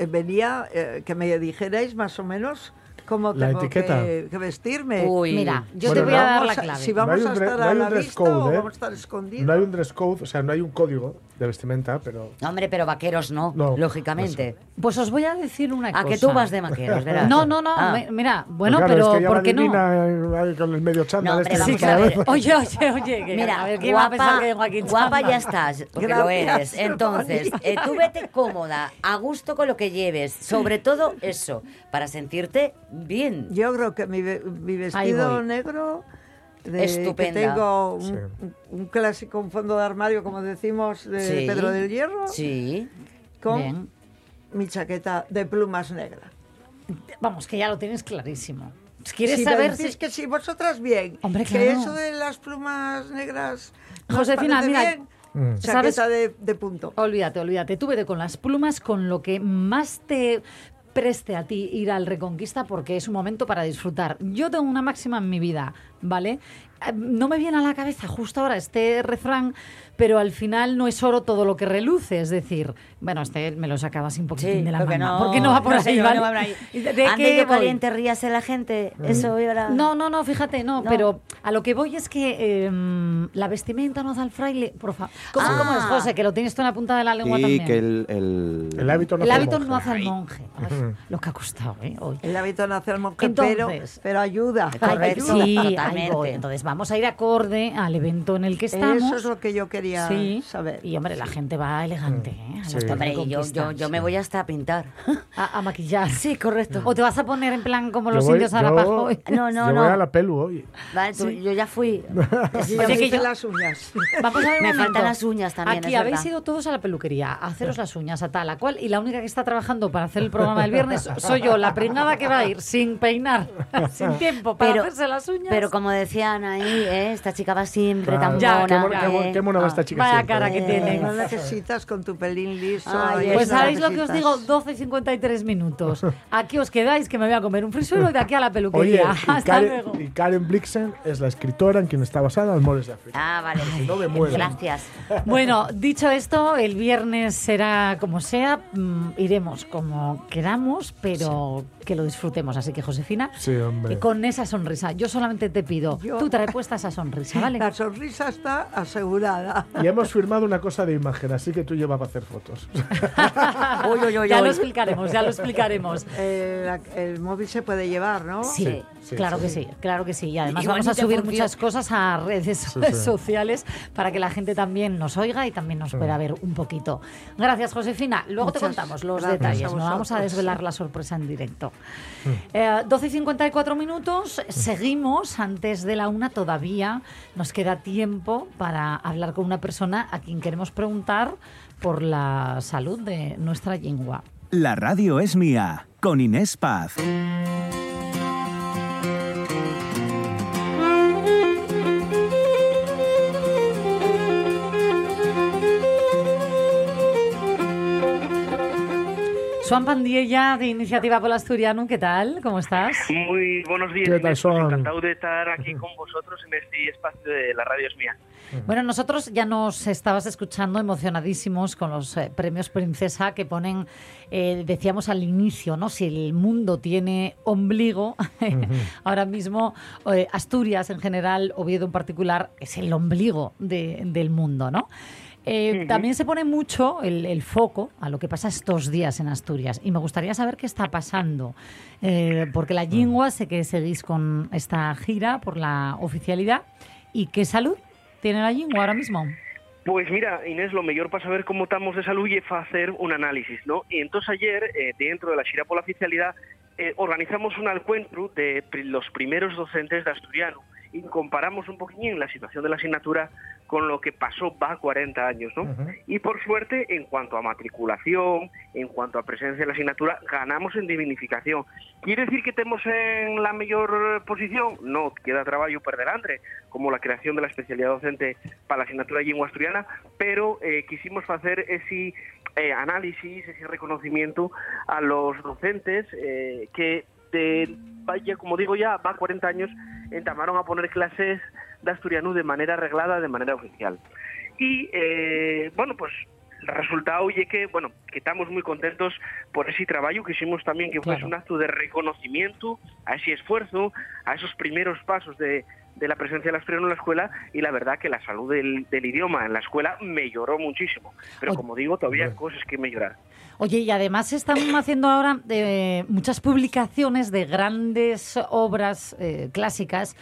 venía eh, que me dijerais más o menos cómo
La
tengo que, que vestirme.
Uy.
Mira, yo
Bueno,
te voy a dar la clave.
Si
No hay
vamos
un
a estar
no
a la
dress
vista
code,
o
¿eh?
vamos a estar escondidos.
No hay un dress code, o sea, no hay un código de vestimenta, pero...
Hombre, pero vaqueros no,
No,
lógicamente.
Pues os voy a decir una cosa.
A que tú vas de vaqueros, verás.
No, no, no.
Ah.
me- mira, bueno,
Claro,
pero
es que ya
¿por qué no?
eh, con el medio chándal
No, hombre,
este
ver.
vez-
Oye, oye, oye. que-
Mira,
a ver, ¿quién va a pensar
guapa,
que
guapa ya estás, porque lo eres. Entonces, eh, tú vete cómoda, a gusto con lo que lleves. Sobre todo eso, para sentirte bien.
Yo creo que mi, mi vestido negro, de,
Estupenda.
que tengo un,
Sí.
un- un clásico, un fondo de armario, como decimos, de
Sí.
Pedro del Hierro,
Sí.
con
Bien.
mi chaqueta de plumas negra.
Vamos, que ya lo tienes clarísimo. ¿Quieres
si
saber si...
decís que sí, vosotras bien.
Hombre,
Que
claro.
eso de las plumas negras... ¿no os
Josefina, mira,
bien?
Mm.
¿sabes?
Chaqueta de, de punto.
Olvídate, olvídate. Tú vete con las plumas, con lo que más te preste a ti ir al Reconquista porque es un momento para disfrutar. Yo tengo una máxima en mi vida, ¿vale? eh, no me viene a la cabeza justo ahora este refrán, pero al final no es oro todo lo que reluce. Es decir, bueno, este me lo sacaba así un poquitín
Sí,
de la
porque
manga.
no,
porque no va por
no
ahí, ¿vale?
no va por ahí.
¿De
Ande que
voy?
caliente ríase la gente. Eso era...
No, no, no, fíjate, no,
No.
pero a lo que voy es que em, la vestimenta no hace al fraile, por favor. ¿Cómo,
Ah.
cómo es, José? Que lo tienes tú en la punta de la lengua
Y
también.
que el, el-
El hábito no
el
hace
hábito
monje.
no hace al monje. Ay. Lo que ha costado, ¿eh? Hoy.
El hábito no hace al monje, pero,
Entonces-
pero ayuda.
Ay,
Correcto.
sí,
totalmente.
Entonces vamos a ir acorde al evento en el que estamos.
Eso es lo que yo quería
Sí.
saber.
Y hombre, la gente va elegante, ¿eh? A
Sí.
Hombre, yo, yo, yo me voy hasta a pintar.
a, a maquillar.
Sí, correcto.
O te vas a poner en plan como
Yo
los
voy-
indios
yo-
Arapahoe.
No, no,
yo
no.
voy a la pelu hoy.
Vale, tú- yo ya fui.
Sí,
Oye, que yo-
las uñas.
Vamos a ver un
Me
momento.
faltan las uñas también,
Aquí
es
habéis ido todos a la peluquería a haceros las uñas a tal, a cual, y la única que está trabajando para hacer el programa del viernes soy yo, la pringada que va a ir sin peinar, sin tiempo para
Pero-
hacerse las uñas.
Pero como decían ahí, ¿eh? esta chica va siempre
Claro.
tan
Ya,
mona.
qué, mona, qué,
¿eh?
qué mona va esta chica
Vaya
siempre.
cara que
Eh,
tiene.
No necesitas con tu pelín liso.
Ay,
Pues sabéis lo que os digo, 12 y 53 minutos. Aquí os quedáis, que me voy a comer un frisuelo y de aquí a la
Oye,
peluquería.
y
Hasta
Karen,
luego.
y Karen Blixen es la escritora en quien está basada Amores de África.
Ah, vale.
no me muero.
Gracias.
Bueno, dicho esto, el viernes será como sea, mm, iremos como queramos, pero que lo disfrutemos. Así que, Josefina,
Sí, hombre.
que con esa sonrisa, yo solamente te pido,
Yo-
tú trae puesta esa sonrisa, ¿vale?
La sonrisa está asegurada.
Y hemos firmado una cosa de imagen, así que tú llevas para hacer fotos.
Uy, uy, uy,
ya
uy.
lo explicaremos, ya lo explicaremos.
El, el móvil se puede llevar, ¿no?
Sí,
Sí, sí,
claro
sí.
que sí, claro que sí. Y además
Y
vamos a subir
función.
muchas cosas a redes
sí.
sociales para que la gente también nos oiga y también nos pueda ver un poquito. Gracias, Josefina. Luego te contamos los detalles. No vamos a
vosotros.
La sorpresa en directo. Eh, 12 y 54 minutos. Seguimos antes de la una todavía. Nos queda tiempo para hablar con una persona a quien queremos preguntar por la salud de nuestra lengua.
La radio es mía, con Inés Paz.
Juan Pandiella, de Iniciativa por el Asturiano, ¿qué tal? ¿Cómo estás?
Muy buenos días.
¿Qué tal, Son?
encantado de estar aquí con vosotros en este espacio de La Radio es Mía.
Bueno, nosotros ya nos estabas escuchando emocionadísimos con los eh, premios Princesa que ponen, eh, decíamos al inicio, ¿no? Si el mundo tiene ombligo, ahora mismo eh, Asturias en general, Oviedo en particular, es el ombligo de- del mundo, ¿no? Eh, También se pone mucho el, el foco a lo que pasa estos días en Asturias. Y me gustaría saber qué está pasando, eh, porque la lengua sé que seguís con esta gira por la oficialidad. Y qué salud tiene la lengua ahora mismo.
Pues mira, Inés, lo mejor para saber cómo estamos de salud es hacer un análisis, ¿no? Y entonces ayer, eh, dentro de la Xira por la Oficialidad, organizamos un encuentro de los primeros docentes de asturiano. Y comparamos un poquillín la situación de la asignatura con lo que pasó va 40 años, ¿no? Y por suerte, en cuanto a matriculación, en cuanto a presencia en la asignatura, ganamos en dignificación. ¿Quiere decir que estemos en la mejor posición? No, queda trabajo por delante, como la creación de la especialidad docente para la asignatura de lengua asturiana, pero eh, quisimos hacer ese eh, análisis, ese reconocimiento a los docentes eh, que de, vaya, como digo ya, va 40 años, entamaron a poner clases de asturiano de manera arreglada, de manera oficial. Y, eh, bueno, pues el resultado oye que, bueno, que estamos muy contentos por ese trabajo que hicimos también, que fue
Claro.
un acto de reconocimiento a ese esfuerzo, a esos primeros pasos de, de la presencia del asturiano en la escuela y la verdad que la salud del, del idioma en la escuela mejoró muchísimo. Pero como digo, todavía hay cosas que mejorar.
Oye, y además están haciendo ahora eh, muchas publicaciones de grandes obras eh, clásicas,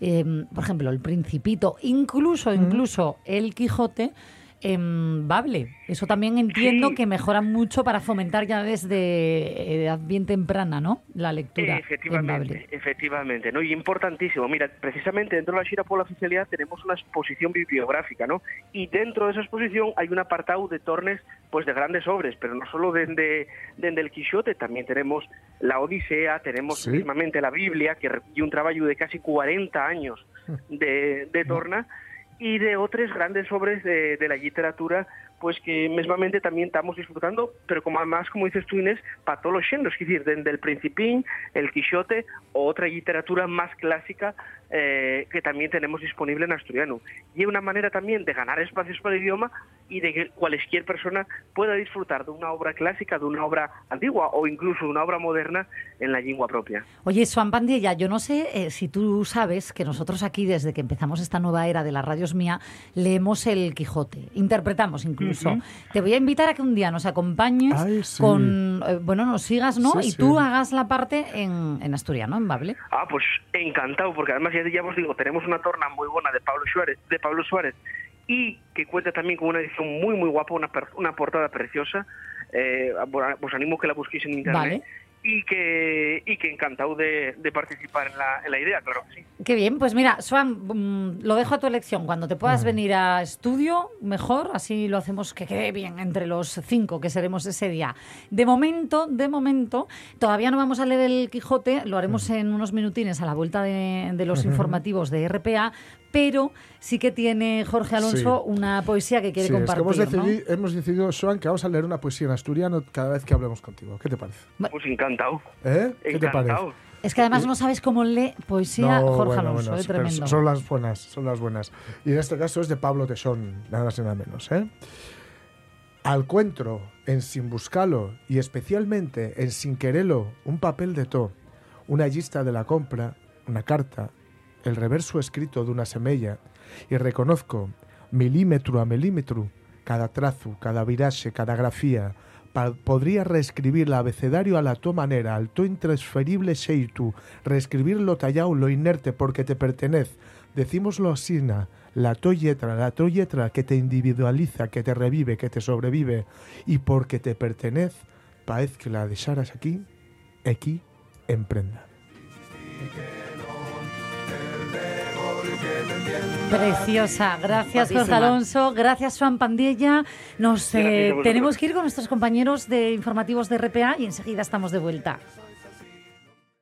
eh, por ejemplo, El Principito, incluso, incluso El Quijote. En Bable. Eso también entiendo
Sí.
que mejora mucho para fomentar ya desde edad bien temprana, ¿no? La lectura en
Efectivamente,
Bable.
efectivamente, ¿no? Y importantísimo. Mira, precisamente dentro de la Shira por la oficialidad tenemos una exposición bibliográfica, ¿no? Y dentro de esa exposición hay un apartado de tornes, pues de grandes obras, pero no solo desde, desde el Quijote, también tenemos la Odisea, tenemos
Sí.
la Biblia, que requiere un trabajo de casi 40 años de, de torna, y de otras grandes obras de, de la literatura pues que mesmamente también estamos disfrutando, pero como además, como dices tú Inés, para todos los géneros, es decir, desde el Principín, el Quijote o otra literatura más clásica eh, que también tenemos disponible en asturiano. Y es una manera también de ganar espacios para el idioma y de que cualquier persona pueda disfrutar de una obra clásica, de una obra antigua o incluso de una obra moderna en la lengua propia.
Oye, Juan Pandilla, yo no sé eh, si tú sabes que nosotros aquí, desde que empezamos esta nueva era de las radios mía, leemos el Quijote, interpretamos incluso. Te voy a invitar a que un día nos acompañes
Ay, sí.
con, eh, bueno, nos sigas, ¿no?
Sí,
y
sí.
tú hagas la parte en, en asturiano, en Bable.
Ah, pues encantado, porque además ya, ya os digo, tenemos una torna muy buena de Pablo Suárez, de Pablo Suárez y que cuenta también con una edición muy muy guapa, una, per- una portada preciosa. Eh, os animo que la busquéis en internet.
Vale.
Y que, y que encantado de, de participar en la, en la idea, claro que sí.
Qué bien, pues mira, Swan, mm, lo dejo a tu elección. Cuando te puedas venir a estudio, mejor, así lo hacemos que quede bien entre los cinco que seremos ese día. De momento, de momento, todavía no vamos a leer el Quijote, lo haremos en unos minutines a la vuelta de, de los informativos de RPA, pero sí que tiene Jorge Alonso
Sí.
una poesía que quiere
Sí, es que
compartir.
hemos,
¿no?
decidi- hemos decidido, Joan, que vamos a leer una poesía en asturiano cada vez que hablemos contigo. ¿Qué te parece?
Pues encantado.
¿Eh? ¿Qué te parece?
Es que además no sabes cómo lee poesía
No,
Jorge
bueno,
Alonso,
bueno,
es
pero
tremendo.
son las buenas, son las buenas. Y en este caso es de Pablo Tesón, nada más y nada menos. ¿eh? Al cuentro, en Sin Buscalo y especialmente en Sin Querelo, un papel de to, una lista de la compra, una carta, el reverso escrito de una semella, y reconozco, milímetro a milímetro, cada trazo, cada viraje, cada grafía, podría reescribir el abecedario a la tu manera, al tu intransferible xeitu, reescribir lo tallado, lo inerte, porque te pertenece. Decímoslo así, la tu letra, la tu letra que te individualiza, que te revive, que te sobrevive, y porque te pertenece, paez que la dejaras aquí, aquí, en
Preciosa. Gracias, Jorge. Alonso. Gracias, Juan Pandilla. Nos eh, tenemos que ir con nuestros compañeros de informativos de RPA y enseguida estamos de vuelta.